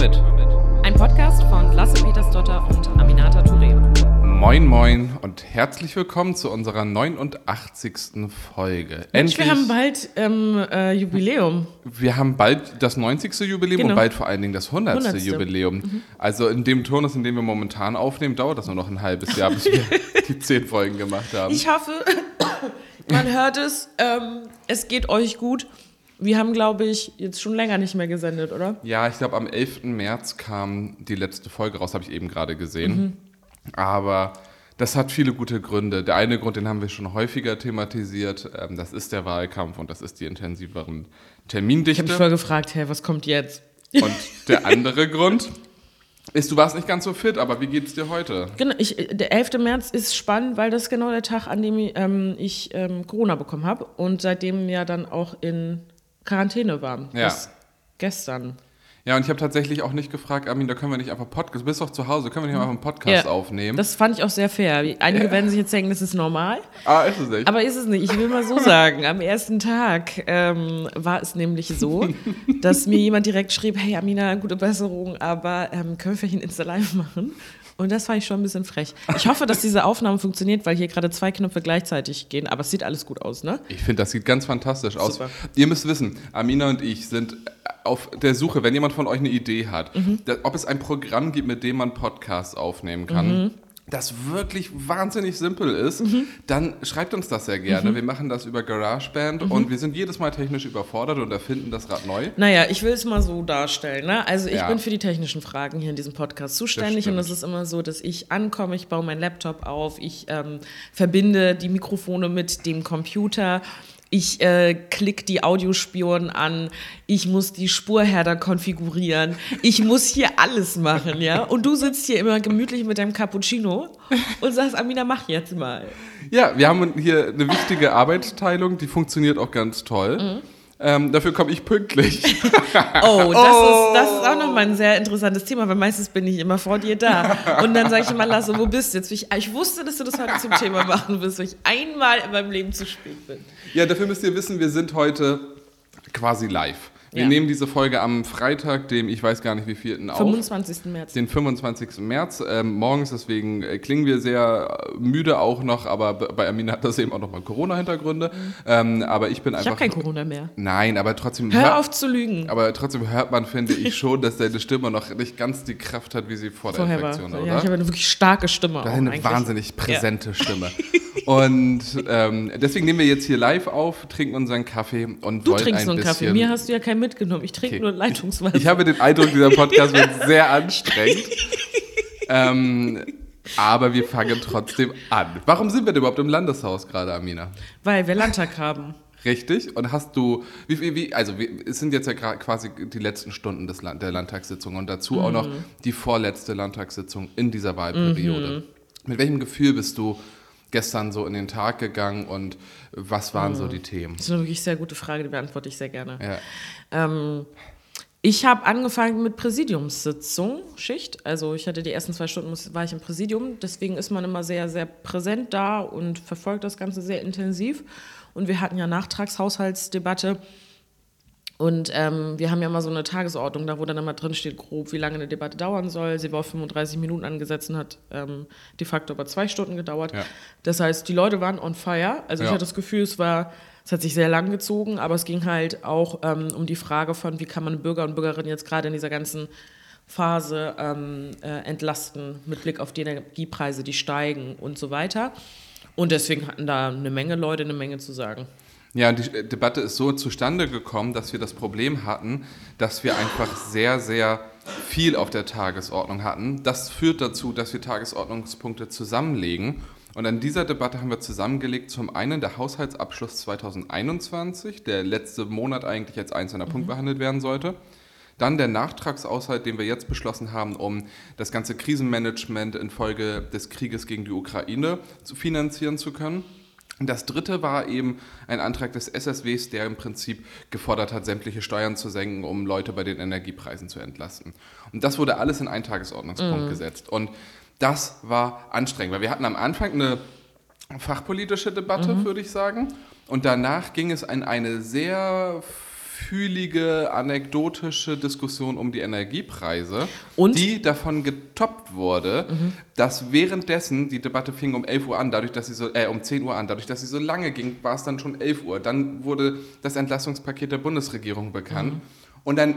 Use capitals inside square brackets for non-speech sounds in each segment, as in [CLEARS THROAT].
mit. Ein Podcast von Lasse Petersdotter und Aminata Touré. Moin, moin und herzlich willkommen zu unserer 89. Folge. Mensch, wir haben bald ähm, äh, Jubiläum. wir haben bald das 90. Jubiläum Genau. und bald vor allen Dingen das 100. 100. Jubiläum. Also in dem Turnus, in dem wir momentan aufnehmen, dauert das nur noch ein halbes Jahr, bis wir [LAUGHS] die 10 Folgen gemacht haben. Ich hoffe, [COUGHS] man hört es. Ähm, es geht euch gut. Wir haben, glaube ich, jetzt schon länger nicht mehr gesendet, oder? Ja, ich glaube, am 11. März kam die letzte Folge raus, habe ich eben gerade gesehen. Mhm. Aber das hat viele gute Gründe. Der eine Grund, den haben wir schon häufiger thematisiert, ähm, das ist der Wahlkampf und das ist die intensiveren Ich habe mich Termindichte. voll gefragt, hey, was kommt jetzt? [LAUGHS] Und der andere Grund ist, du warst nicht ganz so fit, aber wie geht's dir heute? Genau, ich, der 11. März ist spannend, weil das ist genau der Tag, an dem ich, ähm, ich ähm, Corona bekommen habe und seitdem ja dann auch in Quarantäne war. Ja. Bis gestern. Ja, und ich habe tatsächlich auch nicht gefragt, Armin, da können wir nicht einfach Podcast, du bist doch zu Hause, können wir nicht einfach einen Podcast Ja. aufnehmen? Das fand ich auch sehr fair. Einige werden sich jetzt denken, das ist normal. ah, ist es nicht. Aber ist es nicht. Ich will mal so [LAUGHS] sagen, am ersten Tag ähm, war es nämlich so, [LAUGHS] dass mir jemand direkt schrieb, hey Amina, gute Besserung, aber ähm, können wir vielleicht ein Insta-Live machen? Und das fand ich schon ein bisschen frech. Ich hoffe, dass diese Aufnahme funktioniert, weil hier gerade zwei Knöpfe gleichzeitig gehen, aber es sieht alles gut aus, ne? Ich finde, das sieht ganz fantastisch aus. Super. Ihr müsst wissen, Amina und ich sind auf der Suche, wenn jemand von euch eine Idee hat, Mhm. ob es ein Programm gibt, mit dem man Podcasts aufnehmen kann. Mhm. Das wirklich wahnsinnig simpel ist, dann schreibt uns das sehr Mhm. gerne. Wir machen das über GarageBand und wir sind jedes Mal technisch überfordert und erfinden das Rad neu. Naja, ich will es mal so darstellen. Ne? Also ich Ja. bin für die technischen Fragen hier in diesem Podcast zuständig und es ist immer so, dass ich ankomme, ich baue meinen Laptop auf, ich ähm, verbinde die Mikrofone mit dem Computer. Ich äh, klick die Audiospuren an, ich muss die Spurherder konfigurieren, ich muss hier alles machen, ja. Und du sitzt hier immer gemütlich mit deinem Cappuccino und sagst, Amina, mach jetzt mal. Ja, wir haben hier eine wichtige Arbeitsteilung, die funktioniert auch ganz toll. Mhm. Ähm, dafür komme ich pünktlich. [LAUGHS] Oh, das, Ist, das ist auch nochmal ein sehr interessantes Thema, weil meistens bin ich immer vor dir da. Und dann sage ich immer, Lasse, wo bist du jetzt? Ich, ich wusste, dass du das heute zum Thema machen wirst, weil ich einmal in meinem Leben zu spät bin. Ja, dafür müsst ihr wissen, wir sind heute quasi live. Wir Ja. nehmen diese Folge am Freitag, dem ich weiß gar nicht wie vierten auf. 25. März. Den 25. März ähm, morgens, deswegen äh, klingen wir sehr äh, müde auch noch, aber bei Amina hat das eben auch nochmal Corona-Hintergründe. Ähm, aber ich bin Ich einfach. habe kein Corona mehr. Nein, aber trotzdem. Hör hört- auf zu lügen. Aber trotzdem hört man, finde ich [LAUGHS] schon, dass deine Stimme noch nicht ganz die Kraft hat, wie sie vor der Vorher war. Infektion, Ja, oder? ich habe eine wirklich starke Stimme. Das auch ist eine eigentlich. wahnsinnig präsente Stimme. [LAUGHS] Und ähm, deswegen nehmen wir jetzt hier live auf, trinken unseren Kaffee und Du wollen trinkst ein nur einen. Kaffee. Mir hast du ja keinen mitgenommen. Ich trinke Okay. nur Leitungswasser. Ich habe den Eindruck, dieser Podcast wird [LAUGHS] sehr anstrengend. ähm, aber wir fangen trotzdem an. Warum sind wir denn überhaupt im Landeshaus gerade, Amina? weil wir Landtag haben. Richtig? Und hast du, wie, wie, wie also wir, es sind jetzt ja quasi die letzten Stunden des Land, der Landtagssitzung und dazu auch Mhm. noch die vorletzte Landtagssitzung in dieser Wahlperiode. Mit welchem Gefühl bist du gestern so in den Tag gegangen und was waren Mhm. so die Themen? Das ist eine wirklich sehr gute Frage, die beantworte ich sehr gerne. Ja. Ähm, ich habe angefangen mit Präsidiumssitzung, Schicht. Also ich hatte die ersten zwei Stunden, war ich im Präsidium. Deswegen ist man immer sehr, sehr präsent da und verfolgt das Ganze sehr intensiv. Und wir hatten ja Nachtragshaushaltsdebatte. Und ähm, wir haben ja immer so eine Tagesordnung, da wo dann immer drin steht, grob, wie lange eine Debatte dauern soll. Sie war auf 35 Minuten angesetzt und hat ähm, de facto aber zwei Stunden gedauert. Ja. Das heißt, die Leute waren on fire. Also ich Ja. hatte das Gefühl, es war, es hat sich sehr lang gezogen, aber es ging halt auch ähm, um die Frage von, wie kann man Bürger und Bürgerinnen jetzt gerade in dieser ganzen Phase ähm, äh, entlasten mit Blick auf die Energiepreise, die steigen und so weiter. Und deswegen hatten da eine Menge Leute eine Menge zu sagen. Ja, und die Debatte ist so zustande gekommen, dass wir das Problem hatten, dass wir einfach sehr, sehr viel auf der Tagesordnung hatten. Das führt dazu, dass wir Tagesordnungspunkte zusammenlegen. Und an dieser Debatte haben wir zusammengelegt zum einen der Haushaltsabschluss 2021, der letzte Monat eigentlich als einzelner Punkt behandelt werden sollte. Dann der Nachtragshaushalt, den wir jetzt beschlossen haben, um das ganze Krisenmanagement infolge des Krieges gegen die Ukraine zu finanzieren zu können. Und Das dritte war eben ein Antrag des SSWs, der im Prinzip gefordert hat, sämtliche Steuern zu senken, um Leute bei den Energiepreisen zu entlasten. Und das wurde alles in einen Tagesordnungspunkt gesetzt. Und das war anstrengend, weil wir hatten am Anfang eine fachpolitische Debatte, würde ich sagen. Und danach ging es in eine sehr gefühlige, anekdotische Diskussion um die Energiepreise, Und? die davon getoppt wurde, dass währenddessen, die Debatte fing um 11 Uhr an, dadurch, dass sie so, äh, um 10 Uhr an, dadurch, dass sie so lange ging, war es dann schon 11 Uhr. Dann wurde das Entlastungspaket der Bundesregierung bekannt. Und dann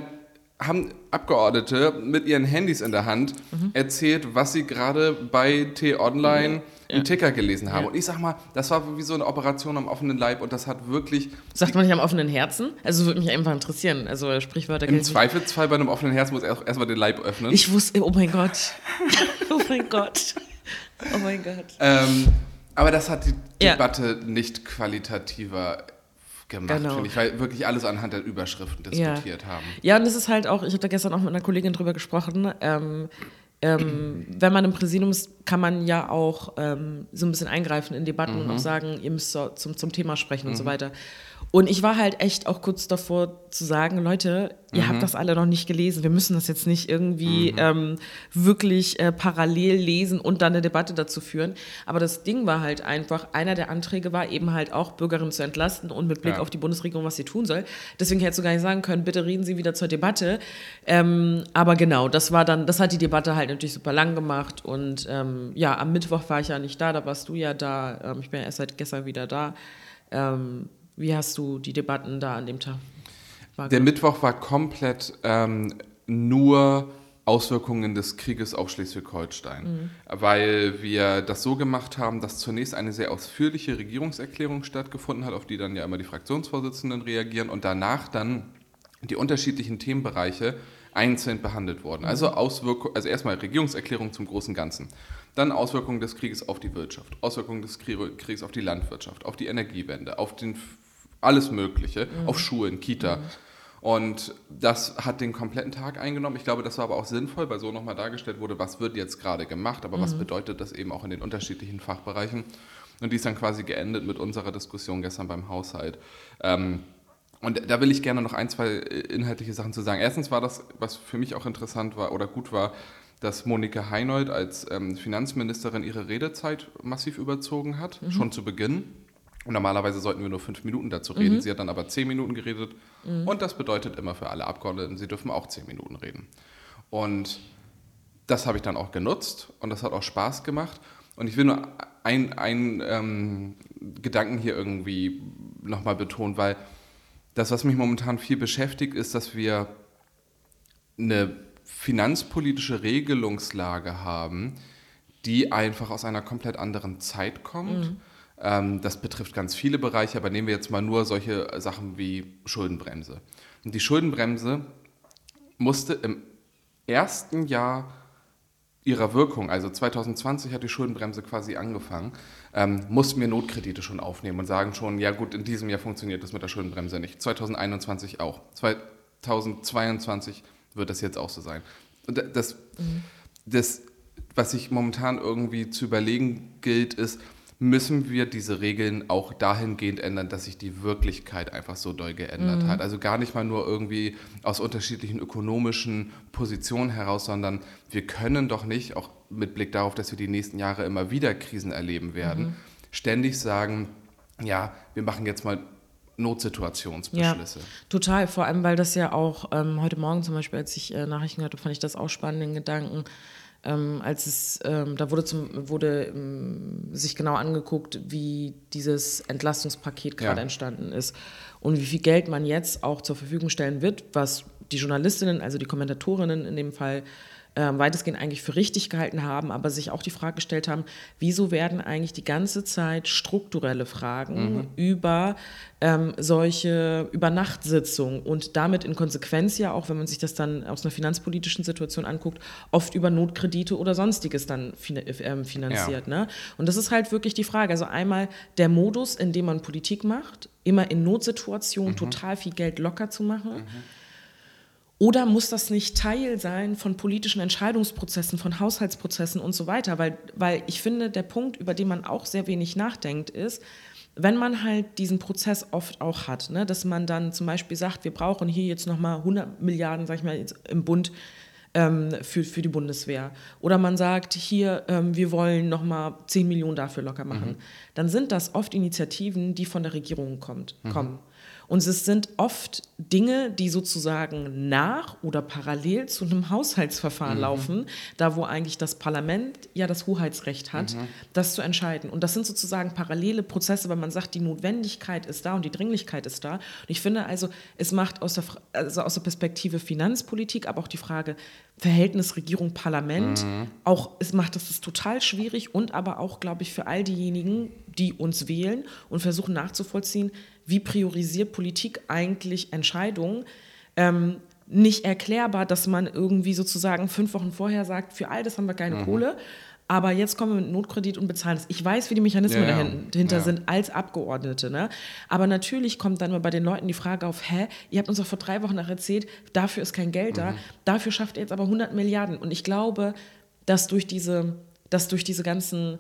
haben Abgeordnete mit ihren Handys in der Hand erzählt, was sie gerade bei T-Online im Ticker gelesen haben. Ja. Und ich sag mal, das war wie so eine Operation am offenen Leib und das hat wirklich Sagt man nicht am offenen Herzen? Also würde mich einfach interessieren. Also Sprichwörter im. Zweifelsfall bei einem offenen Herz muss erst erstmal den Leib öffnen. Ich wusste, oh mein Gott. [LAUGHS] oh mein Gott. Oh mein Gott. ähm, aber das hat die Ja. Debatte nicht qualitativer gemacht, Genau. finde ich, weil wirklich alles anhand der Überschriften Ja. diskutiert haben. Ja, und das ist halt auch, ich habe da gestern auch mit einer Kollegin drüber gesprochen, ähm, ähm, wenn man im Präsidium kann man ja auch ähm, so ein bisschen eingreifen in Debatten Mhm. und auch sagen, ihr müsst so zum, zum Thema sprechen und so weiter. Und ich war halt echt auch kurz davor zu sagen, Leute, ihr Mhm. habt das alle noch nicht gelesen. Wir müssen das jetzt nicht irgendwie ähm, wirklich äh, parallel lesen und dann eine Debatte dazu führen. Aber das Ding war halt einfach, einer der Anträge war eben halt auch, Bürgerinnen zu entlasten und mit Blick Ja. auf die Bundesregierung, was sie tun soll. Deswegen hättest du gar nicht sagen können, bitte reden Sie wieder zur Debatte. Ähm, aber genau, das war dann, das hat die Debatte halt natürlich super lang gemacht. Und ähm, ja, am Mittwoch war ich ja nicht da, da warst du ja da. Ähm, ich bin ja erst seit gestern wieder da. Ähm, wie hast du die Debatten da an dem Tag? Der wahrgenommen? Mittwoch war komplett ähm, nur Auswirkungen des Krieges auf Schleswig-Holstein, weil wir das so gemacht haben, dass zunächst eine sehr ausführliche Regierungserklärung stattgefunden hat, auf die dann ja immer die Fraktionsvorsitzenden reagieren und danach dann die unterschiedlichen Themenbereiche einzeln behandelt wurden. Also Auswirkungen, also erstmal Regierungserklärung zum großen Ganzen. Dann Auswirkungen des Krieges auf die Wirtschaft, Auswirkungen des Krie- Krieges auf die Landwirtschaft, auf die Energiewende, auf den alles Mögliche, auf Schulen, Kita. Und das hat den kompletten Tag eingenommen. Ich glaube, das war aber auch sinnvoll, weil so nochmal dargestellt wurde, was wird jetzt gerade gemacht, aber was bedeutet das eben auch in den unterschiedlichen Fachbereichen. Und die ist dann quasi geendet mit unserer Diskussion gestern beim Haushalt. Ähm, und da will ich gerne noch ein, zwei äh, inhaltliche Sachen zu sagen. Erstens war das, was für mich auch interessant war oder gut war, dass Monika Heinold als ähm, Finanzministerin ihre Redezeit massiv überzogen hat, schon zu Beginn. Und normalerweise sollten wir nur fünf Minuten dazu reden. Sie hat dann aber zehn Minuten geredet. Und das bedeutet immer für alle Abgeordneten, sie dürfen auch zehn Minuten reden. Und das habe ich dann auch genutzt und das hat auch Spaß gemacht. Und ich will nur einen ähm, Gedanken hier irgendwie nochmal betonen, weil das, was mich momentan viel beschäftigt, ist, dass wir eine finanzpolitische Regelungslage haben, die einfach aus einer komplett anderen Zeit kommt. Ähm, das betrifft ganz viele Bereiche, aber nehmen wir jetzt mal nur solche Sachen wie Schuldenbremse. Und die Schuldenbremse musste im ersten Jahr ihrer Wirkung, also 2020 hat die Schuldenbremse quasi angefangen, ähm, mussten wir Notkredite schon aufnehmen und sagen schon, ja gut, in diesem Jahr funktioniert das mit der Schuldenbremse nicht. 2021 auch. 2022 wird das jetzt auch so sein. Und das, das was sich momentan irgendwie zu überlegen gilt, ist, müssen wir diese Regeln auch dahingehend ändern, dass sich die Wirklichkeit einfach so doll geändert hat. Also gar nicht mal nur irgendwie aus unterschiedlichen ökonomischen Positionen heraus, sondern wir können doch nicht, auch mit Blick darauf, dass wir die nächsten Jahre immer wieder Krisen erleben werden, ständig sagen, ja, wir machen jetzt mal Notsituationsbeschlüsse. Ja, total. Vor allem, weil das ja auch ähm, heute Morgen zum Beispiel, als ich äh, Nachrichten hörte, fand ich das auch spannend, den Gedanken, ähm, als es, ähm, da wurde, zum, wurde ähm, sich genau angeguckt, wie dieses Entlastungspaket gerade Ja. entstanden ist und wie viel Geld man jetzt auch zur Verfügung stellen wird, was die Journalistinnen, also die Kommentatorinnen in dem Fall, ähm, weitestgehend eigentlich für richtig gehalten haben, aber sich auch die Frage gestellt haben, wieso werden eigentlich die ganze Zeit strukturelle Fragen über ähm, solche Übernachtsitzungen und damit in Konsequenz ja auch, wenn man sich das dann aus einer finanzpolitischen Situation anguckt, oft über Notkredite oder sonstiges dann fin ähm, finanziert. Ne? Und das ist halt wirklich die Frage. Also einmal der Modus, in dem man Politik macht, immer in Notsituationen total viel Geld locker zu machen. Oder muss das nicht Teil sein von politischen Entscheidungsprozessen, von Haushaltsprozessen und so weiter? Weil, weil ich finde, der Punkt, über den man auch sehr wenig nachdenkt, ist, wenn man halt diesen Prozess oft auch hat, ne, dass man dann zum Beispiel sagt, wir brauchen hier jetzt nochmal 100 Milliarden, sag ich mal, im Bund ähm, für, für die Bundeswehr. Oder man sagt, hier, ähm, wir wollen nochmal 10 Millionen dafür locker machen. Mhm. Dann sind das oft Initiativen, die von der Regierung kommt, mhm. kommen. Und es sind oft Dinge, die sozusagen nach oder parallel zu einem Haushaltsverfahren mhm. laufen, da wo eigentlich das Parlament ja das Hoheitsrecht hat, mhm. das zu entscheiden. Und das sind sozusagen parallele Prozesse, weil man sagt, die Notwendigkeit ist da und die Dringlichkeit ist da. Und ich finde also, es macht aus der, also aus der Perspektive Finanzpolitik, aber auch die Frage Verhältnis Regierung-Parlament, mhm. auch es macht es total schwierig und aber auch, glaube ich, für all diejenigen, die uns wählen und versuchen nachzuvollziehen, wie priorisiert Politik eigentlich Entscheidungen. Ähm, nicht erklärbar, dass man irgendwie sozusagen fünf Wochen vorher sagt, für all das haben wir keine mhm. Kohle, aber jetzt kommen wir mit Notkredit und bezahlen es. Ich weiß, wie die Mechanismen ja, dahinter ja. sind als Abgeordnete. Ne? Aber natürlich kommt dann mal bei den Leuten die Frage auf, hä, ihr habt uns doch vor drei Wochen noch erzählt, dafür ist kein Geld mhm. da, dafür schafft ihr jetzt aber 100 Milliarden. Und ich glaube, dass durch diese, dass durch diese ganzen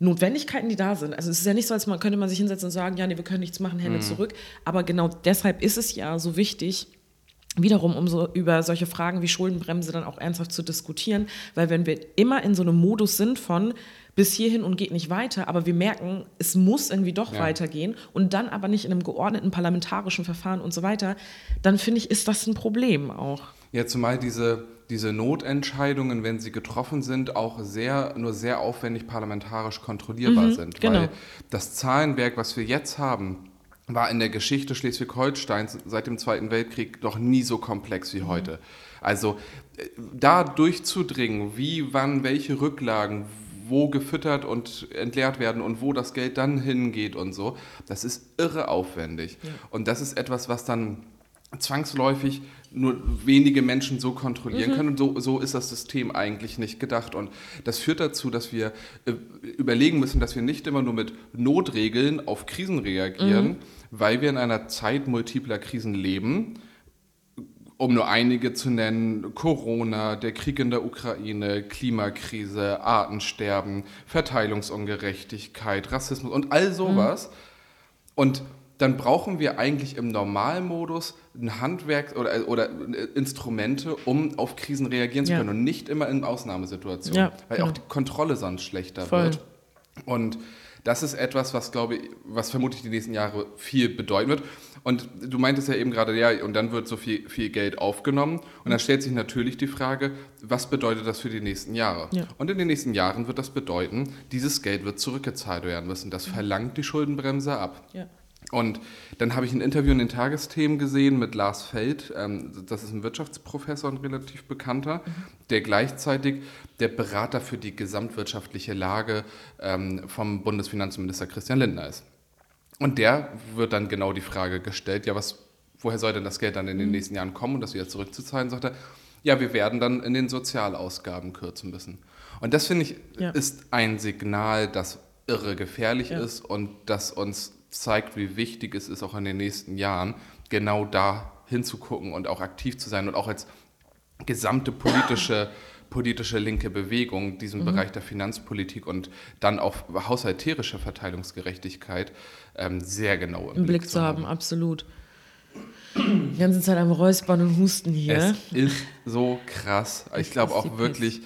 Notwendigkeiten, die da sind. Also es ist ja nicht so, als man könnte man sich hinsetzen und sagen, ja, nee, wir können nichts machen, Hände mhm. zurück. Aber genau deshalb ist es ja so wichtig, wiederum um so über solche Fragen wie Schuldenbremse dann auch ernsthaft zu diskutieren, weil wenn wir immer in so einem Modus sind von bis hierhin und geht nicht weiter, aber wir merken, es muss irgendwie doch ja. weitergehen und dann aber nicht in einem geordneten parlamentarischen Verfahren und so weiter, dann finde ich, ist das ein Problem auch. Ja, zumal diese diese Notentscheidungen, wenn sie getroffen sind, auch sehr, nur sehr aufwendig parlamentarisch kontrollierbar mhm, sind. Genau. Weil das Zahlenwerk, was wir jetzt haben, war in der Geschichte Schleswig-Holsteins seit dem Zweiten Weltkrieg noch nie so komplex wie mhm. heute. Also äh, da durchzudringen, wie, wann, welche Rücklagen, wo gefüttert und entleert werden und wo das Geld dann hingeht und so, das ist irre aufwendig. Ja. Und das ist etwas, was dann zwangsläufig nur wenige Menschen so kontrollieren mhm. können. Und so, so ist das System eigentlich nicht gedacht. Und das führt dazu, dass wir äh, überlegen müssen, dass wir nicht immer nur mit Notregeln auf Krisen reagieren, mhm. weil wir in einer Zeit multipler Krisen leben. Um nur einige zu nennen, Corona, der Krieg in der Ukraine, Klimakrise, Artensterben, Verteilungsungerechtigkeit, Rassismus und all sowas. Mhm. Und dann brauchen wir eigentlich im Normalmodus ein Handwerk oder, oder Instrumente, um auf Krisen reagieren zu können ja. und nicht immer in Ausnahmesituationen, ja, weil genau. auch die Kontrolle sonst schlechter Voll. wird. Und das ist etwas, was glaube ich, was vermutlich die nächsten Jahre viel bedeuten wird. Und du meintest ja eben gerade, ja, und dann wird so viel, viel Geld aufgenommen. Und dann stellt sich natürlich die Frage, was bedeutet das für die nächsten Jahre? Ja. Und in den nächsten Jahren wird das bedeuten, dieses Geld wird zurückgezahlt werden müssen. Das verlangt die Schuldenbremse ab. Ja. Und dann habe ich ein Interview in den Tagesthemen gesehen mit Lars Feld. Ähm, das ist ein Wirtschaftsprofessor und relativ bekannter, der gleichzeitig der Berater für die gesamtwirtschaftliche Lage ähm, vom Bundesfinanzminister Christian Lindner ist. Und der wird dann genau die Frage gestellt, ja, was, woher soll denn das Geld dann in den mhm. nächsten Jahren kommen und das wieder zurückzuzahlen? Sagt er, ja, wir werden dann in den Sozialausgaben kürzen müssen. Und das finde ich ja. ist ein Signal, das irre gefährlich ja. ist und das uns zeigt, wie wichtig es ist, auch in den nächsten Jahren genau da hinzugucken und auch aktiv zu sein und auch als gesamte politische, politische linke Bewegung diesen mhm. Bereich der Finanzpolitik und dann auch haushalterische Verteilungsgerechtigkeit ähm, sehr genau im, im Blick, Blick, zu haben. haben. Absolut. Die ganze Zeit am Räuspern und Husten hier. Es ist so krass. Ich glaube auch wirklich,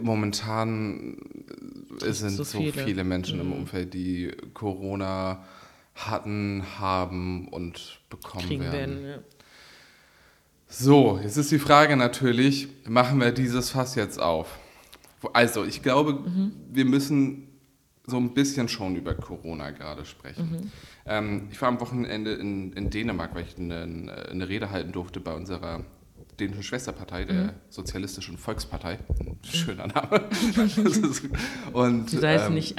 momentan sind so viele, so viele Menschen mhm. im Umfeld, die Corona hatten, haben und bekommen Kriegen werden. werden ja. So, jetzt ist die Frage natürlich, machen wir dieses Fass jetzt auf? Also, ich glaube, mhm. wir müssen so ein bisschen schon über Corona gerade sprechen. Mhm. Ähm, ich war am Wochenende in, in Dänemark, weil ich eine, eine Rede halten durfte bei unserer dänischen Schwesterpartei, der mhm. Sozialistischen Volkspartei. Schöner Name. [LAUGHS] und, wieso, heißen ähm, nicht,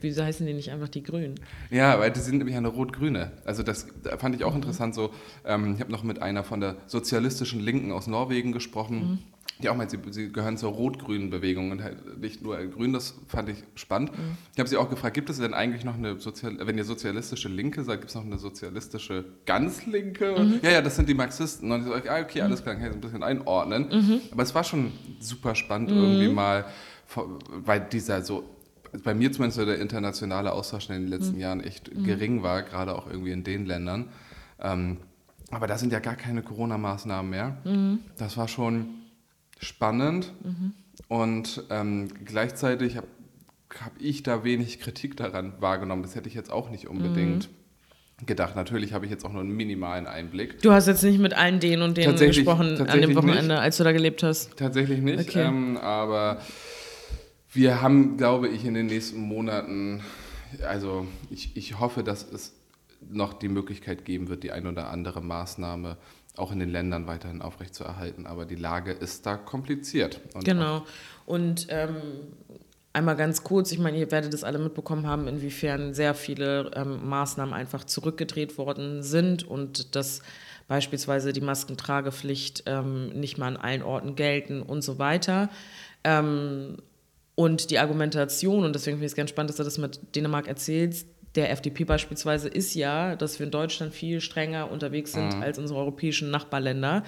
wieso heißen die nicht einfach die Grünen? Ja, weil die sind nämlich eine rot-grüne. Also das fand ich auch mhm. interessant. So, ähm, ich habe noch mit einer von der sozialistischen Linken aus Norwegen gesprochen. Mhm die auch meint, sie, sie gehören zur rot-grünen Bewegung und halt nicht nur grün, das fand ich spannend. Mhm. Ich habe sie auch gefragt, gibt es denn eigentlich noch eine, Sozial wenn ihr sozialistische Linke sagt, gibt es noch eine sozialistische ganz Linke? Mhm. Ja, ja, das sind die Marxisten. Und ich so, ah, okay, alles klar, kann ich ein bisschen einordnen. Mhm. Aber es war schon super spannend irgendwie mhm. mal, weil dieser so, bei mir zumindest der internationale Austausch in den letzten mhm. Jahren echt mhm. gering war, gerade auch irgendwie in den Ländern. Ähm, aber da sind ja gar keine Corona-Maßnahmen mehr. Das war schon spannend und ähm, gleichzeitig habe hab ich da wenig Kritik daran wahrgenommen. Das hätte ich jetzt auch nicht unbedingt gedacht. Natürlich habe ich jetzt auch nur einen minimalen Einblick. Du hast jetzt nicht mit allen denen und denen gesprochen an dem Wochenende, nicht. als du da gelebt hast. Tatsächlich nicht, Okay. ähm, aber wir haben, glaube ich, in den nächsten Monaten, also ich, ich hoffe, dass es noch die Möglichkeit geben wird, die ein oder andere Maßnahme auch in den Ländern weiterhin aufrechtzuerhalten. Aber die Lage ist da kompliziert. Und Genau. Und ähm, einmal ganz kurz, ich meine, ihr werdet es alle mitbekommen haben, inwiefern sehr viele ähm, Maßnahmen einfach zurückgedreht worden sind und dass beispielsweise die Maskentragepflicht ähm, nicht mal an allen Orten gelten und so weiter. Ähm, und die Argumentation, und deswegen finde ich es ganz spannend, dass du das mit Dänemark erzählst, der FDP beispielsweise ist ja, dass wir in Deutschland viel strenger unterwegs sind als unsere europäischen Nachbarländer,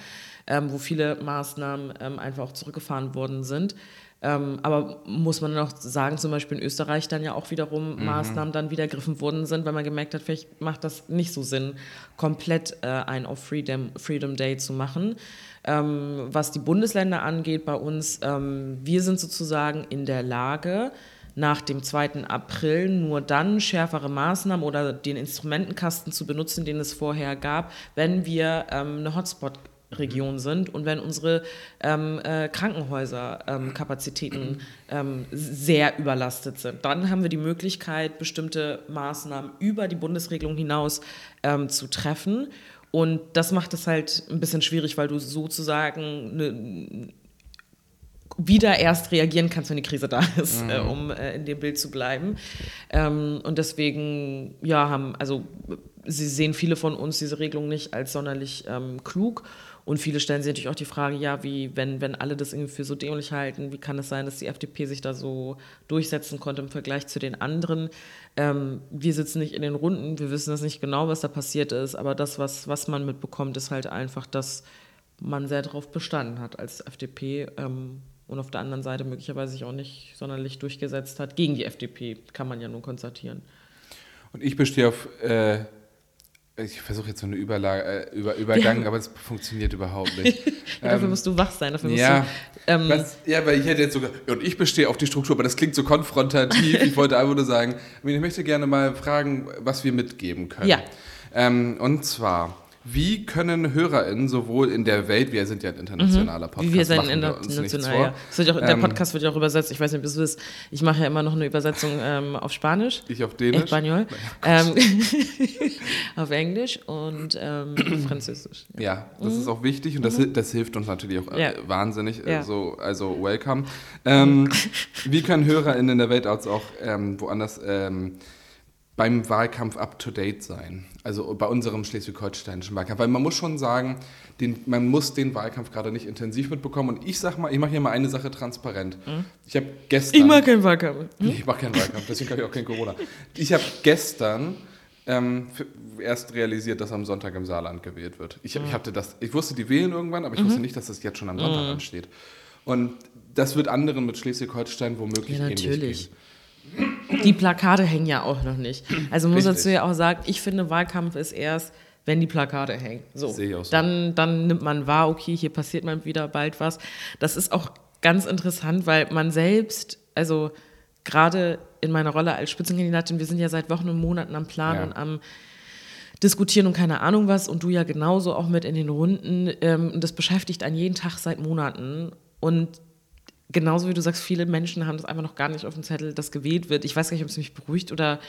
ähm, wo viele Maßnahmen ähm, einfach auch zurückgefahren worden sind. Ähm, aber muss man auch sagen, zum Beispiel in Österreich dann ja auch wiederum Maßnahmen dann wieder ergriffen worden sind, weil man gemerkt hat, vielleicht macht das nicht so Sinn, komplett äh, ein auf Freedom, Freedom Day zu machen. Ähm, was die Bundesländer angeht, bei uns, ähm, wir sind sozusagen in der Lage, nach dem 2. April nur dann schärfere Maßnahmen oder den Instrumentenkasten zu benutzen, den es vorher gab, wenn wir ähm, eine Hotspot-Region sind und wenn unsere ähm, äh, Krankenhäuserkapazitäten ähm, sehr überlastet sind. Dann haben wir die Möglichkeit, bestimmte Maßnahmen über die Bundesregelung hinaus ähm, zu treffen. Und das macht es halt ein bisschen schwierig, weil du sozusagen eine, wieder erst reagieren kannst, wenn die Krise da [LAUGHS] ist, äh, um äh, in dem Bild zu bleiben. Ähm, und deswegen, ja, haben, also sie sehen viele von uns diese Regelung nicht als sonderlich ähm, klug. Und viele stellen sich natürlich auch die Frage, ja, wie, wenn, wenn alle das irgendwie für so dämlich halten, wie kann es sein, dass die FDP sich da so durchsetzen konnte im Vergleich zu den anderen? Ähm, wir sitzen nicht in den Runden, wir wissen das nicht genau, was da passiert ist, aber das, was, was man mitbekommt, ist halt einfach, dass man sehr darauf bestanden hat als FDP ähm, und auf der anderen Seite möglicherweise sich auch nicht sonderlich durchgesetzt hat gegen die FDP, kann man ja nur konstatieren. Und ich bestehe auf, äh, ich versuche jetzt so eine Überlage, äh, Über, Übergang, Ja. aber es funktioniert überhaupt nicht. Ja, [LAUGHS] dafür Ähm, musst du wach sein, dafür musst ja, du. Ähm, was, ja, weil ich hätte jetzt sogar, und ich bestehe auf die Struktur, aber das klingt so konfrontativ. [LAUGHS] ich wollte einfach nur sagen, ich möchte gerne mal fragen, was wir mitgeben können. Ja. Ähm, und zwar, wie können HörerInnen sowohl in der Welt, wir sind ja ein internationaler Podcast, Wie wir sind international. vor. Ja. Wird auch, der Ähm, Podcast wird ja auch übersetzt. Ich weiß nicht, ob du es. Ich mache ja immer noch eine Übersetzung ähm, auf Spanisch. Ich auf Dänisch. Espanol. Ähm, [LAUGHS] auf Englisch und ähm, Französisch. Ja, das ist auch wichtig und das, hil- das hilft uns natürlich auch äh, Mhm. Ja. wahnsinnig. Äh, Ja. so, also welcome. Ähm, [LAUGHS] wie können HörerInnen in der Welt als auch ähm, woanders beim Wahlkampf up to date sein? Also bei unserem schleswig-holsteinischen Wahlkampf. Weil man muss schon sagen, den, man muss den Wahlkampf gerade nicht intensiv mitbekommen. Und ich sag mal, ich mache hier mal eine Sache transparent. Ich habe gestern. Mhm. Ich mag keinen Wahlkampf. Nee, ich mache keinen Wahlkampf, deswegen habe ich auch kein Corona. Ich habe gestern ähm, erst realisiert, dass am Sonntag im Saarland gewählt wird. Ich, ich hatte das, ich wusste, die wählen irgendwann, aber ich wusste nicht, dass das jetzt schon am Sonntag ansteht. Und das wird anderen mit Schleswig-Holstein womöglich Ja, ähnlich natürlich. gehen. Die Plakate hängen ja auch noch nicht. Also muss Richtig. dazu ja auch sagen, ich finde, Wahlkampf ist erst, wenn die Plakate hängen. So, Sehe ich auch so. Dann, dann nimmt man wahr, okay, hier passiert mal wieder bald was. Das ist auch ganz interessant, weil man selbst, also gerade in meiner Rolle als Spitzenkandidatin, wir sind ja seit Wochen und Monaten am Plan Ja. und am diskutieren und keine Ahnung was und du ja genauso auch mit in den Runden. Ähm, und das beschäftigt einen jeden Tag seit Monaten. Und genauso wie du sagst, viele Menschen haben das einfach noch gar nicht auf dem Zettel, dass gewählt wird. Ich weiß gar nicht, ob es mich beruhigt oder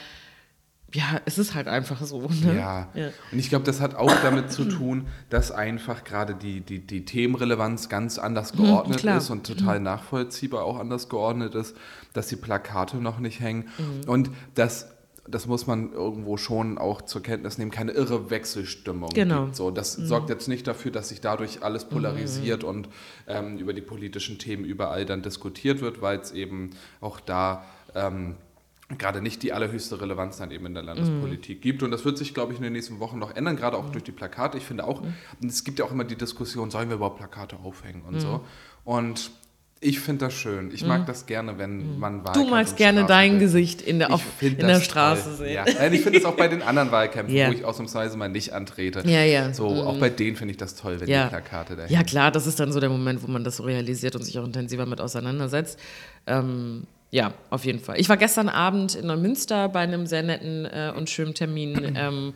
ja, es ist halt einfach so. Ne? Ja. Ja. und ich glaube, das hat auch damit zu tun, dass einfach gerade die, die, die Themenrelevanz ganz anders geordnet Mhm, klar. Mhm. ist und total nachvollziehbar auch anders geordnet ist, dass die Plakate noch nicht hängen Mhm. und dass das muss man irgendwo schon auch zur Kenntnis nehmen, keine irre Wechselstimmung Genau. gibt. So, das sorgt jetzt nicht dafür, dass sich dadurch alles polarisiert und ähm, über die politischen Themen überall dann diskutiert wird, weil es eben auch da ähm, gerade nicht die allerhöchste Relevanz dann eben in der Landespolitik gibt. Und das wird sich, glaube ich, in den nächsten Wochen noch ändern, gerade auch durch die Plakate. Ich finde auch, und es gibt ja auch immer die Diskussion, sollen wir überhaupt Plakate aufhängen und so. Und Ich finde das schön. Ich mag das gerne, wenn man Wahlkampf Mhm. Du magst gerne dein. Gesicht in der, auf, in der Straße toll. sehen. Ja. Nein, ich finde es auch bei den anderen Wahlkämpfen, Ja. wo ich ausnahmsweise mal nicht antrete. Ja, ja. So, auch bei denen finde ich das toll, wenn Ja. die Plakate dahin. Ja, klar, das ist dann so der Moment, wo man das so realisiert und sich auch intensiver mit auseinandersetzt. Ähm, ja, auf jeden Fall. Ich war gestern Abend in Neumünster bei einem sehr netten äh, und schönen Termin. [CLEARS THROAT] Ähm,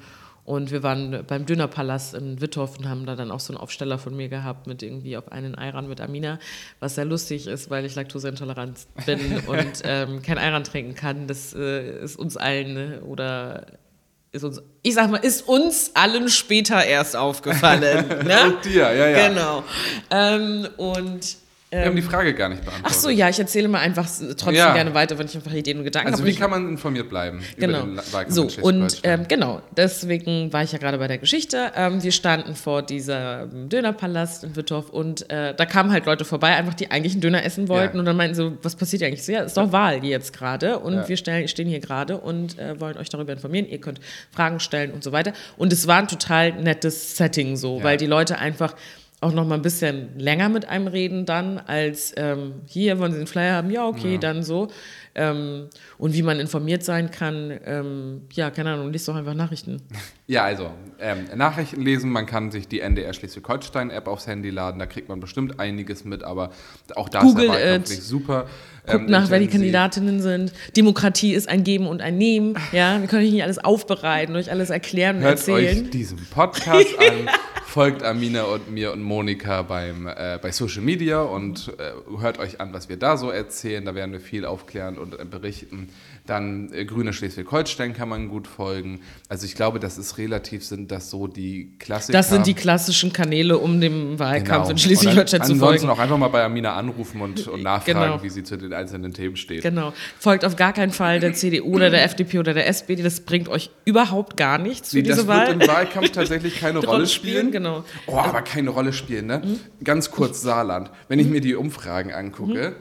und wir waren beim Dönerpalast in Wittorf und haben da dann auch so einen Aufsteller von mir gehabt mit irgendwie auf einen Ayran mit Amina, was sehr lustig ist, weil ich laktoseintolerant [LAUGHS] bin und ähm, kein Ayran trinken kann. Das äh, ist uns allen äh, oder ist uns, ich sag mal, ist uns allen später erst aufgefallen. [LAUGHS] ne? Und dir, ja, ja. Genau. Ähm, und Wir haben die Frage gar nicht beantwortet. ach so, ja, ich erzähle mal einfach trotzdem Ja. gerne weiter, wenn ich einfach Ideen und Gedanken Also habe. wie kann man informiert bleiben Genau. So, und ähm, genau, deswegen war ich ja gerade bei der Geschichte. Ähm, wir standen vor diesem Dönerpalast in Wittorf und äh, da kamen halt Leute vorbei, einfach die eigentlich einen Döner essen wollten. Ja. Und dann meinten so, was passiert hier eigentlich? So, ja, ist doch Wahl jetzt gerade und Ja. wir stellen, stehen hier gerade und äh, wollen euch darüber informieren. Ihr könnt Fragen stellen und so weiter. Und es war ein total nettes Setting so, weil die Leute einfach auch noch mal ein bisschen länger mit einem reden dann, als ähm, hier wollen sie den Flyer haben, ja, okay, dann so. Ähm, und wie man informiert sein kann, ähm, ja, keine Ahnung, liest doch einfach Nachrichten. [LAUGHS] Ja, also ähm, Nachrichten lesen, man kann sich die NDR Schleswig-Holstein-App aufs Handy laden, da kriegt man bestimmt einiges mit, aber auch da Google ist der super. Guckt ähm, nach, wer die. Kandidatinnen sind. Demokratie ist ein Geben und ein Nehmen. Ja, wir können euch nicht alles aufbereiten, euch alles erklären und Hört erzählen. euch diesen Podcast an, [LAUGHS] folgt Amina und mir und Monika beim, äh, bei Social Media und äh, hört euch an, was wir da so erzählen. Da werden wir viel aufklären und äh, berichten. Dann äh, Grüne Schleswig-Holstein kann man gut folgen. Also ich glaube, das ist relativ, sind das so die Klassiker. Das sind die klassischen Kanäle, um dem Wahlkampf Genau. in Schleswig-Holstein zu folgen. Ansonsten auch einfach mal bei Amina anrufen und, und nachfragen, Genau. wie sie zu den einzelnen Themen steht. Genau. Folgt auf gar keinen Fall der CDU oder der FDP oder der SPD. Das bringt euch überhaupt gar nichts für Nee, diese das Wahl. wird im Wahlkampf tatsächlich keine [LAUGHS] Rolle spielen. Genau. Oh, aber keine Rolle spielen, ne? Ganz kurz Saarland. Wenn ich mir die Umfragen angucke,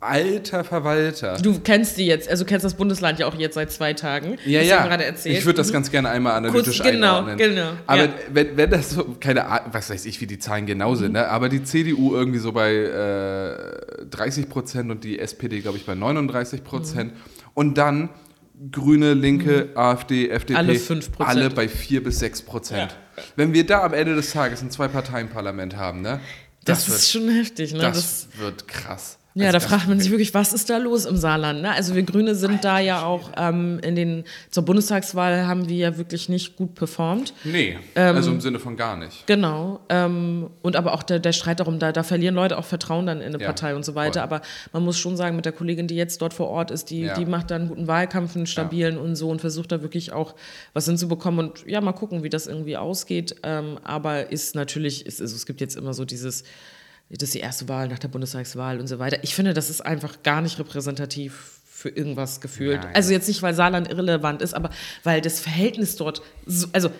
alter Verwalter. Du kennst die jetzt, also kennst das Bundesland ja auch jetzt seit zwei Tagen. Ja, ja. gerade erzählt. Ich würde das ganz gerne einmal analytisch Kurz, genau, einordnen. genau, Aber ja. wenn, wenn das so, keine Ahnung, was weiß ich, wie die Zahlen genau sind, ne? aber die CDU irgendwie so bei äh, 30 Prozent und die SPD, glaube ich, bei 39 Prozent. Und dann Grüne, Linke, AfD, FDP, Mhm. Alle 5%. alle bei 4 bis 6 Prozent. Wenn wir da am Ende des Tages ein Zwei-Parteien-Parlament haben, ne? das, wird, ist schon heftig, ne? das, Das, wird krass. Ja, Also da fragt man sich wirklich, was ist da los im Saarland? Ne? Also wir Grüne sind da ja auch ähm, in den, zur Bundestagswahl haben wir ja wirklich nicht gut performt. Nee, Ähm, also im Sinne von gar nicht. Genau. Ähm, und aber auch der, der Streit darum, da, da verlieren Leute auch Vertrauen dann in eine Ja, Partei und so weiter. voll. Aber man muss schon sagen, mit der Kollegin, die jetzt dort vor Ort ist, die, Ja. die macht da einen guten Wahlkampf, einen stabilen und so und versucht da wirklich auch was hinzubekommen. Und ja, mal gucken, wie das irgendwie ausgeht. Ähm, aber ist natürlich, ist, also es gibt jetzt immer so dieses, das ist die erste Wahl nach der Bundestagswahl und so weiter. Ich finde, das ist einfach gar nicht repräsentativ für irgendwas gefühlt. Nein. Also jetzt nicht, weil Saarland irrelevant ist, aber weil das Verhältnis dort, so, also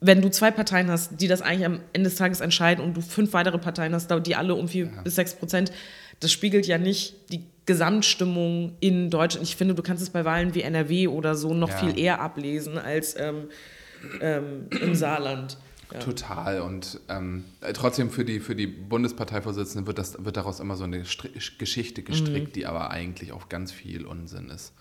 wenn du zwei Parteien hast, die das eigentlich am Ende des Tages entscheiden und du fünf weitere Parteien hast, die alle um vier bis sechs Prozent, das spiegelt ja nicht die Gesamtstimmung in Deutschland. Ich finde, du kannst es bei Wahlen wie NRW oder so noch Ja. viel eher ablesen als ähm, ähm, im Saarland. Ja. Total. Und ähm, äh, trotzdem für die, für die Bundesparteivorsitzende wird, das, wird daraus immer so eine Stri Geschichte gestrickt, Mhm. die aber eigentlich auch ganz viel Unsinn ist.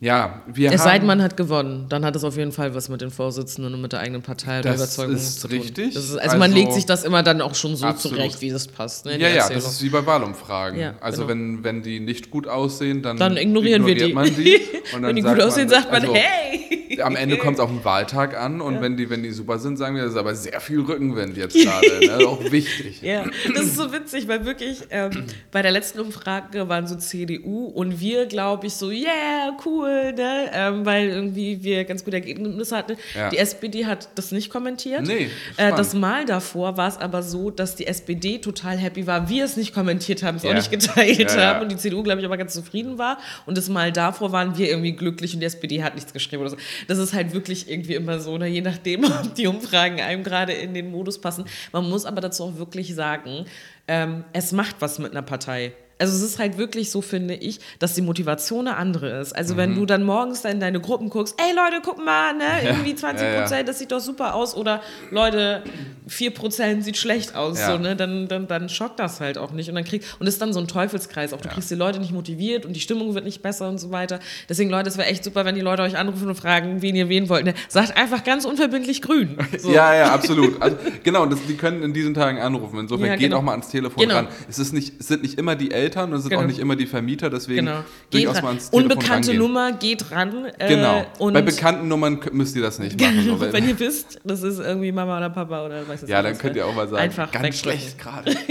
Ja, wir Es sei denn, man hat gewonnen, dann hat es auf jeden Fall was mit den Vorsitzenden und mit der eigenen Partei oder Das Überzeugung ist zu tun. richtig. Das ist, also, man Also- legt sich das immer dann auch schon so Absolut. zurecht, wie es passt. Ne, ja, ja, das ist wie bei Wahlumfragen. Ja, also genau. wenn, wenn die nicht gut aussehen, dann, Dann ignorieren wir ignoriert die. Man die [LAUGHS] und Wenn dann die gut aussehen, sagt man, also, hey! Am Ende kommt es auf den Wahltag an und wenn, die, wenn die super sind, sagen wir, das ist aber sehr viel Rückenwind jetzt [LAUGHS] gerade. ne? Auch wichtig. Ja, das ist so witzig, weil wirklich ähm, bei der letzten Umfrage waren so CDU und wir, glaube ich, so, yeah, cool, ne? Ähm, weil irgendwie wir ganz gute Ergebnisse hatten. Ja. Die SPD hat das nicht kommentiert. Nee, äh, das Mal davor war es aber so, dass die SPD total happy war, wir es nicht kommentiert haben, es Ja. auch nicht geteilt Ja, ja. haben und die CDU, glaube ich, aber ganz zufrieden war. Und das Mal davor waren wir irgendwie glücklich und die SPD hat nichts geschrieben oder so. Das ist halt wirklich irgendwie immer so, ne? je nachdem, [LAUGHS] ob die Umfragen einem gerade in den Modus passen. Man muss aber dazu auch wirklich sagen, ähm, es macht was mit einer Partei. Also es ist halt wirklich so, finde ich, dass die Motivation eine andere ist. Also Mhm. wenn du dann morgens dann in deine Gruppen guckst, ey Leute, guck mal, ne, irgendwie 20 ja, ja. Prozent, das sieht doch super aus. Oder Leute, 4 Prozent sieht schlecht aus, Ja. so, ne, dann, dann, dann schockt das halt auch nicht. Und dann krieg, und es ist dann so ein Teufelskreis auch. Du Ja. kriegst die Leute nicht motiviert und die Stimmung wird nicht besser und so weiter. Deswegen, Leute, es wäre echt super, wenn die Leute euch anrufen und fragen, wen ihr wählen wollt. Ne? Sagt einfach ganz unverbindlich grün. [LAUGHS] So. Ja, ja, absolut. Also, genau, das, die können in diesen Tagen anrufen. Insofern Ja, geht genau. auch mal ans Telefon Genau. ran. Es, ist nicht, es sind nicht immer die Eltern und es sind Genau. auch nicht immer die Vermieter, deswegen Genau. Durchaus mal ans Telefon Unbekannte rangehen. Nummer, geht ran. Äh, Genau. Und Bei bekannten Nummern müsst ihr das nicht [LAUGHS] machen. Wenn ihr wisst, das ist irgendwie Mama oder Papa oder weiß ich ja, dann was, könnt ihr auch mal sagen, Einfach ganz schlecht gerade. [LAUGHS]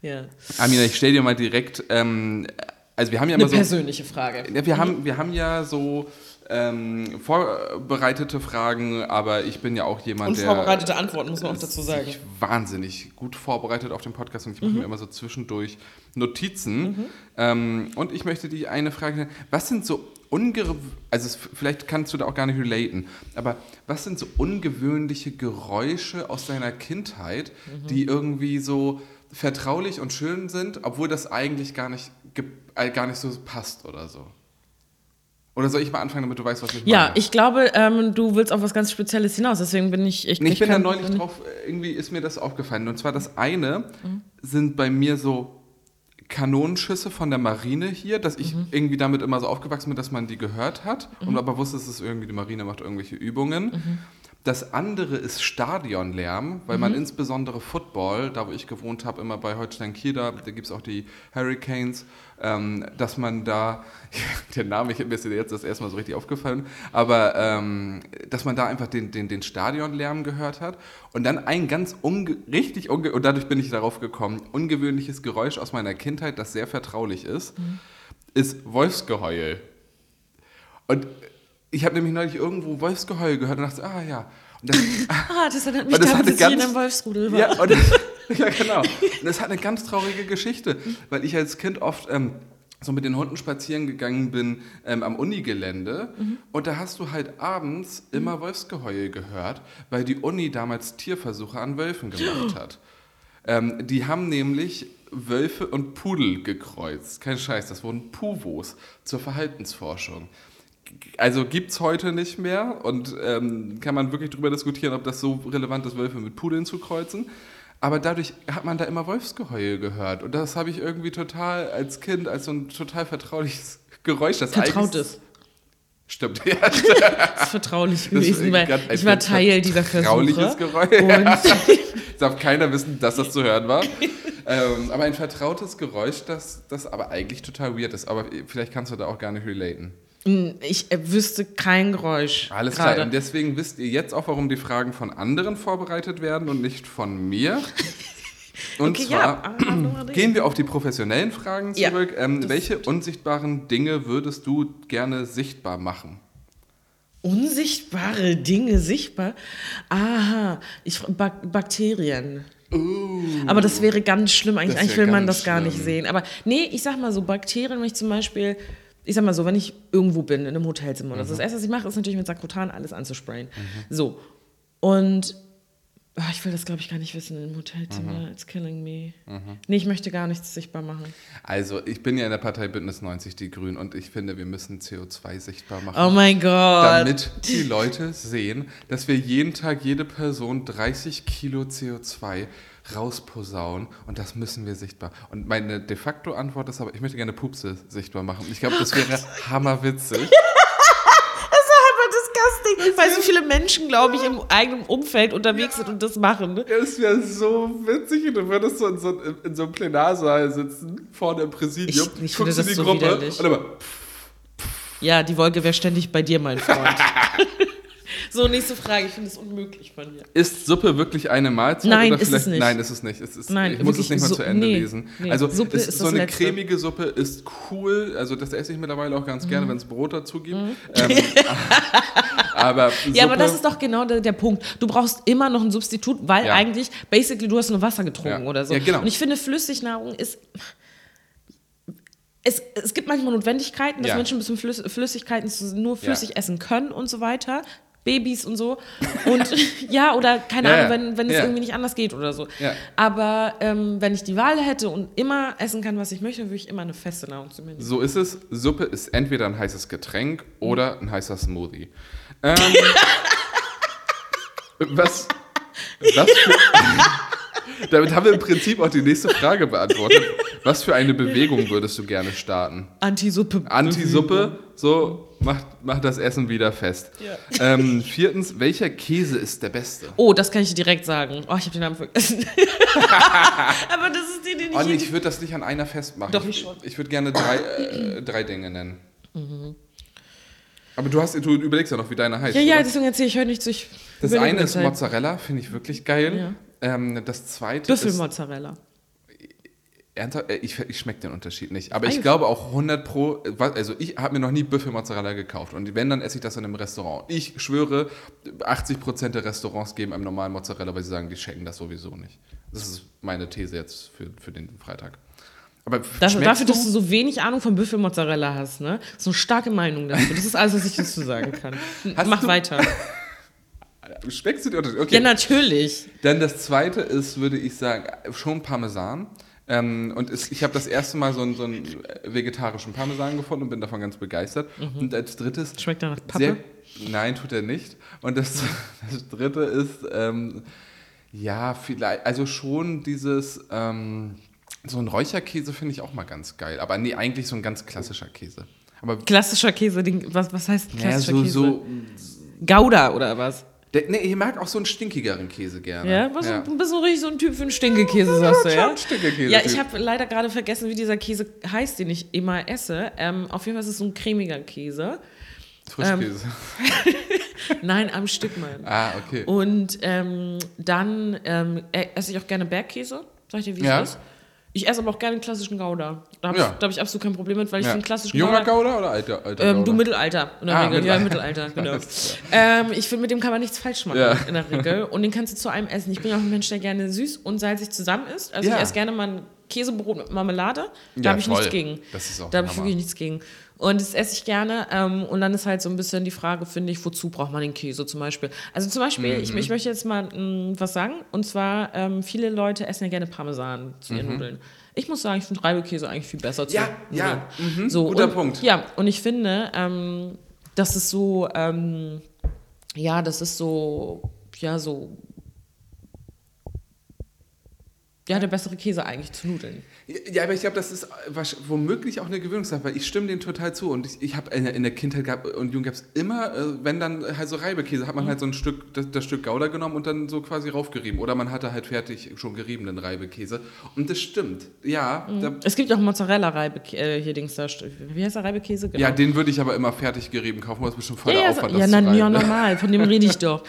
Ja. Amina, ich stell dir mal direkt, ähm, also wir haben ja Eine immer so... persönliche Frage. Wir, haben, wir haben ja so ähm, vorbereitete Fragen, aber ich bin ja auch jemand, der Unvorbereitete Antworten, muss man auch dazu sagen. wahnsinnig gut vorbereitet auf den Podcast und ich mache mir immer so zwischendurch Notizen. Ähm, und ich möchte die eine Frage stellen, was sind so unge also es, vielleicht kannst du da auch gar nicht relaten, aber was sind so ungewöhnliche Geräusche aus deiner Kindheit, die irgendwie so vertraulich und schön sind, obwohl das eigentlich gar nicht, äh, gar nicht so passt oder so? Oder soll ich mal anfangen, damit du weißt, was ich Ja, meine? ich glaube, ähm, du willst auf was ganz Spezielles hinaus, deswegen bin ich. Ich, Nee, ich, ich bin da neulich drauf, äh, irgendwie ist mir das aufgefallen. Und zwar das eine Mhm. sind bei mir so Kanonenschüsse von der Marine hier, dass ich Mhm. irgendwie damit immer so aufgewachsen bin, dass man die gehört hat und Mhm. aber wusste, dass es irgendwie die Marine macht irgendwelche Übungen. Das andere ist Stadionlärm, weil Mhm. man insbesondere Football, da wo ich gewohnt habe, immer bei Holstein Kiel, da, da gibt es auch die Hurricanes, ähm, dass man da, [LAUGHS] der Name, ich mir ist jetzt das erstmal so richtig aufgefallen, aber ähm, dass man da einfach den, den, den Stadionlärm gehört hat und dann ein ganz unge richtig, unge und dadurch bin ich darauf gekommen, ungewöhnliches Geräusch aus meiner Kindheit, das sehr vertraulich ist, Mhm. ist Wolfsgeheul. Und ich habe nämlich neulich irgendwo Wolfsgeheul gehört und dachte, ah ja. Und das, [LAUGHS] Ah, das erinnert [LAUGHS] mich das daran, dass ich in ganz- einem Wolfsrudel war. ja, und, [LAUGHS] ja, genau. Und das hat eine ganz traurige Geschichte, weil ich als Kind oft ähm, so mit den Hunden spazieren gegangen bin ähm, am Unigelände und da hast du halt abends immer Wolfsgeheul gehört, weil die Uni damals Tierversuche an Wölfen gemacht [GASPS] hat. Ähm, die haben nämlich Wölfe und Pudel gekreuzt. Kein Scheiß, das wurden Puvos zur Verhaltensforschung. Also gibt es heute nicht mehr und ähm, kann man wirklich darüber diskutieren, ob das so relevant ist, Wölfe mit Pudeln zu kreuzen. Aber dadurch hat man da immer Wolfsgeheul gehört. Und das habe ich irgendwie total als Kind, als so ein total vertrauliches Geräusch. Das Vertrautes. Stimmt, [LAUGHS] ja. Das ist vertraulich Das gewesen, weil ich war Teil dieser vertrauliches Versuche. Geräusch. [LAUGHS] Und darf keiner wissen, dass das zu hören war. ähm, aber ein vertrautes Geräusch, das, das aber eigentlich total weird ist. Aber vielleicht kannst du da auch gar nicht relaten. Ich äh, wüsste kein Geräusch. Alles gerade. klar. Und deswegen wisst ihr jetzt auch, warum die Fragen von anderen vorbereitet werden und nicht von mir. [LAUGHS] Und Okay, zwar ja. ah, [CLEARS THROAT] gehen wir auf die professionellen Fragen Ja, zurück. ähm, das welche unsichtbaren Dinge würdest du gerne sichtbar machen? Unsichtbare Dinge sichtbar? Aha, ich, Bak Bakterien. Aber das wäre ganz schlimm eigentlich. Eigentlich will man das gar nicht schlimm. sehen. Aber nee, ich sag mal so, Bakterien, wenn ich zum Beispiel, ich sag mal so, wenn ich irgendwo bin, in einem Hotelzimmer oder so, das erste, was ich mache, ist natürlich mit Sakrotan alles anzusprayen. So. Und ah, ich will das, glaube ich, gar nicht wissen im Hotelzimmer. It's killing me. Nee, ich möchte gar nichts sichtbar machen. Also, ich bin ja in der Partei Bündnis 90 Die Grünen und ich finde, wir müssen CO2 sichtbar machen. Oh mein Gott. damit die Leute sehen, dass wir jeden Tag jede Person 30 Kilo CO2 rausposaunen und das müssen wir sichtbar. Und meine de facto Antwort ist aber, ich möchte gerne Pupse sichtbar machen. Ich glaube, das wäre [LAUGHS] hammerwitzig. [LAUGHS] disgusting, weil so viele Menschen, glaube ich, im eigenen Umfeld unterwegs sind und das machen. Ne? Es wäre so witzig, du würdest so in so, in so einem Plenarsaal sitzen, vorne im Präsidium, Ich- ich finde guckst in das die so Gruppe widerlich. und immer, Ja, die Wolke wäre ständig bei dir, mein Freund. [LAUGHS] so, nächste Frage. Ich finde es unmöglich von dir. Ist Suppe wirklich eine Mahlzeit? Nein, oder ist es vielleicht? nicht. Nein, ist es nicht. Es ist, Nein, ich muss es nicht mal Su- zu Ende nee, lesen. nee. Also Suppe es, ist so das eine Letzte. cremige Suppe ist cool. Also das esse ich mittlerweile auch ganz Mhm. gerne, wenn es Brot dazu gibt. Ähm, [LAUGHS] aber [LAUGHS] Ja, aber Suppe- das ist doch genau der, der Punkt. Du brauchst immer noch ein Substitut, weil Ja. eigentlich, basically, du hast nur Wasser getrunken Ja. oder so. Ja, genau. Und ich finde, Flüssignahrung ist. Es, es gibt manchmal Notwendigkeiten, dass Ja. Menschen ein bisschen Flüss, Flüssigkeiten nur flüssig essen können und so weiter. Babys und so. Und [LAUGHS] ja, oder keine Ja, Ahnung, wenn, wenn es Ja. irgendwie nicht anders geht oder so. Ja. Aber ähm, wenn ich die Wahl hätte und immer essen kann, was ich möchte, würde ich immer eine feste Nahrung zu mir nehmen. So ist es. Suppe ist entweder ein heißes Getränk oder ein heißer Smoothie. Ähm, [LAUGHS] was, was für, damit haben wir im Prinzip auch die nächste Frage beantwortet. Was für eine Bewegung würdest du gerne starten? Anti-Suppe. Anti-Suppe, so macht, macht das Essen wieder fest. Ja. Ähm, viertens, welcher Käse ist der beste? Oh, das kann ich dir direkt sagen. Oh, ich habe den Namen vergessen. [LAUGHS] Aber das ist die, den ich. Oh, nee, ich würde das nicht an einer festmachen. Doch, ich schon. Ich würde gerne drei, äh, drei Dinge nennen. Aber du, hast, du überlegst ja noch, wie deine heißt. ja, ja, oder? deswegen erzähle ich heute nicht zu. Ich Das eine ist. Mozzarella, finde ich wirklich geil. Ähm, das zweite ist. Büffelmozzarella. Ernsthaft, äh, ich, ich schmecke den Unterschied nicht. Aber ich Eigentlich. glaube auch 100 Pro. Also, ich habe mir noch nie Büffelmozzarella gekauft. Und wenn, dann esse ich das in einem Restaurant. Ich schwöre, 80% der Restaurants geben einem normalen Mozzarella, weil sie sagen, die checken das sowieso nicht. Das ist meine These jetzt für, für den Freitag. Aber Dafür, schmeckst dafür, dass du so wenig Ahnung von Büffelmozzarella hast, ne? So eine starke Meinung dazu. Das ist alles, was ich dazu sagen kann. Mach du- weiter. [LAUGHS] Schmeckst du den Unterschied? Okay. Ja, natürlich. Dann das zweite ist, würde ich sagen, schon Parmesan. Ähm, und es, ich habe das erste Mal so einen, so einen vegetarischen Parmesan gefunden und bin davon ganz begeistert. Und als drittes. Schmeckt er nach Pappe? Sehr, nein, tut er nicht. Und das, [LAUGHS] das dritte ist, ähm, ja, vielleicht, also schon dieses, ähm, so ein Räucherkäse finde ich auch mal ganz geil. Aber nee, eigentlich so ein ganz klassischer Käse. Aber Klassischer Käse, was, was heißt klassischer so, Käse? so Gouda oder was? Der, nee, ich mag auch so einen stinkigeren Käse gerne. Ja, was, du bist so richtig so ein Typ für einen Stinkekäse, sagst du, ja? Stinkekäse. Ja, ich habe leider gerade vergessen, wie dieser Käse heißt, den ich immer esse. Ähm, auf jeden Fall ist es so ein cremiger Käse. Frischkäse. [LAUGHS] Nein, am Stück mal. ah, okay. Und ähm, dann ähm, esse ich auch gerne Bergkäse. Sag ich dir, wie Ja. es ist? Ich esse aber auch gerne klassischen Gouda. Da habe Ja. ich, hab ich absolut kein Problem mit, weil ich Ja. finde klassischen Junger Gouda... Gouda oder alter, alter Ähm, Gouda? du Mittelalter, in der Ah, Regel. Ja, Mittelalter. [LAUGHS] Genau. Ähm, ich finde, mit dem kann man nichts falsch machen, Ja. in der Regel. Und den kannst du zu einem essen. Ich bin auch ein Mensch, der gerne süß und salzig zusammen isst. Also ich esse gerne mal ein Käsebrot mit Marmelade. Da habe ich voll. nichts gegen. Das ist auch da habe ich wirklich nichts gegen. Und das esse ich gerne. Ähm, und dann ist halt so ein bisschen die Frage, finde ich, wozu braucht man den Käse zum Beispiel? Also zum Beispiel, ich, Mhm. ich möchte jetzt mal mh, was sagen. Und zwar, ähm, viele Leute essen ja gerne Parmesan zu ihren Nudeln. Ich muss sagen, ich finde Reibekäse eigentlich viel besser zu Mhm. Ja, Nudeln. ja, mhm, so, guter und, Punkt. Ja, und ich finde, ähm, das ist so, ähm, ja, das ist so, ja, so, ja, der bessere Käse eigentlich zu Nudeln. Ja, aber ich glaube, das ist wahrsch- womöglich auch eine Gewöhnungssache, weil ich stimme dem total zu. Und ich, ich habe in, der- in der Kindheit gab, und Jugend gab es immer, äh, wenn dann halt so Reibekäse, hat man Mhm. halt so ein Stück, das, das Stück Gouda genommen und dann so quasi raufgerieben. Oder man hatte halt fertig schon geriebenen Reibekäse. Und das stimmt. Ja, Mhm. da, Es gibt auch Mozzarella-Reibe, äh, hier Dings da, wie heißt der Reibekäse? Genau. ja den würde ich aber immer fertig gerieben kaufen, weil es bestimmt voll ja, der ja, Aufwand ja, das na, zu reiben. ja, normal, von dem rede ich [LAUGHS] doch.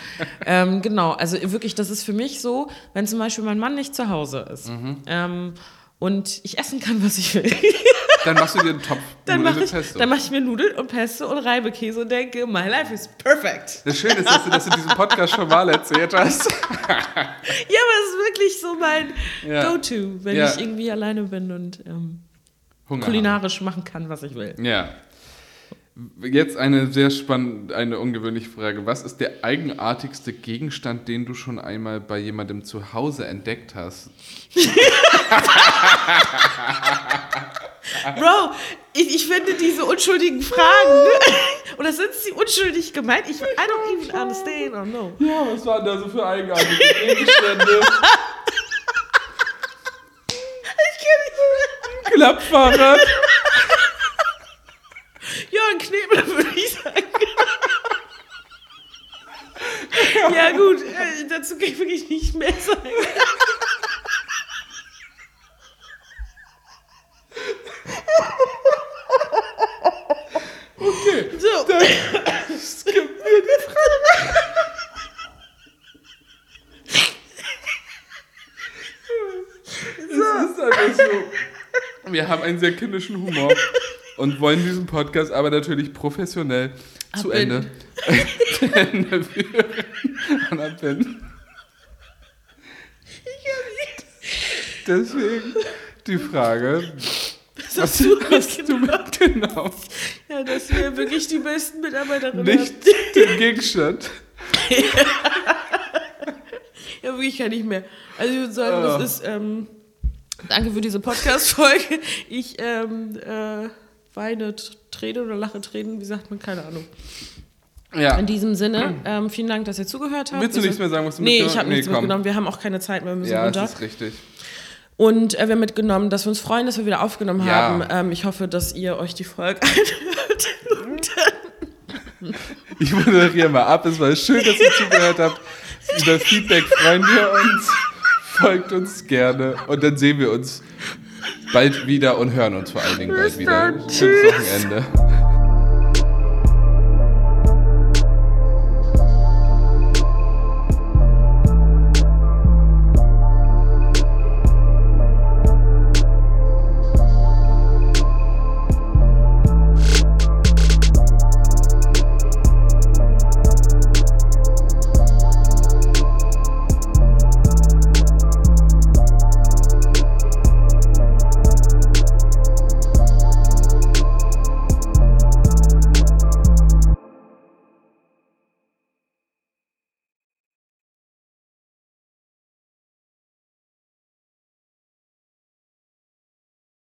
ähm, genau, also wirklich, das ist für mich so, wenn zum Beispiel mein Mann nicht zu Hause ist Mhm. ähm, und ich essen kann, was ich will, [LAUGHS] Dann machst du dir einen Topf dann Nudeln mache ich, Pesto. dann mach ich mir Nudeln und Pesto und Reibekäse und denke, my life is perfect. Das Schöne ist, dass du das in diesem Podcast schon mal erzählt hast. [LAUGHS] Ja, aber es ist wirklich so mein Ja. Go-To, wenn Ja. ich irgendwie alleine bin und ähm, kulinarisch machen kann, was ich will. Ja. Jetzt eine sehr spannende, eine ungewöhnliche Frage. Was ist der eigenartigste Gegenstand, den du schon einmal bei jemandem zu Hause entdeckt hast? [LAUGHS] Bro, ich, ich finde diese unschuldigen Fragen, [LAUGHS] oder sind sie unschuldig gemeint? Ich, I don't even understand or know. Ja, was waren da so für eigenartige Gegenstände? Ich kenne nicht. Klappfahrrad? Knebel würde ich sagen. ja gut, äh, dazu kann ich wirklich nicht mehr sagen. Okay. So, Skip mir die Frage. Es ist einfach so. Wir haben einen sehr kindischen Humor und wollen diesen Podcast aber natürlich professionell zu Ende, Abbinden. zu Ende führen und abbinden. Deswegen die Frage, was, du was du mit genau ja, dass wir wirklich die besten Mitarbeiterinnen nicht den Gegenstand [LAUGHS] ja, wirklich kann nicht mehr. Also ich würde sagen, das ist, ähm, danke für diese Podcast-Folge. Ich ähm, äh, weine Tränen oder lache Tränen, wie sagt man, keine Ahnung. Ja. In diesem Sinne, ähm, vielen Dank, dass ihr zugehört habt. Willst du Wir nichts mehr sagen, was du Nee, ich habe Nee, nichts komm. mitgenommen. Wir haben auch keine Zeit mehr, wir müssen Ja, runter. das ist richtig. Und äh, wir haben mitgenommen, dass wir uns freuen, dass wir wieder aufgenommen Ja. haben. Ähm, ich hoffe, dass ihr euch die Folge [LAUGHS] anhört. Ich moderiere mal ab. Es war schön, dass ihr zugehört habt. Über Feedback freuen wir uns. Folgt uns gerne. Und dann sehen wir uns bald wieder und hören uns vor allen Dingen bald wieder. Schönes Wochenende.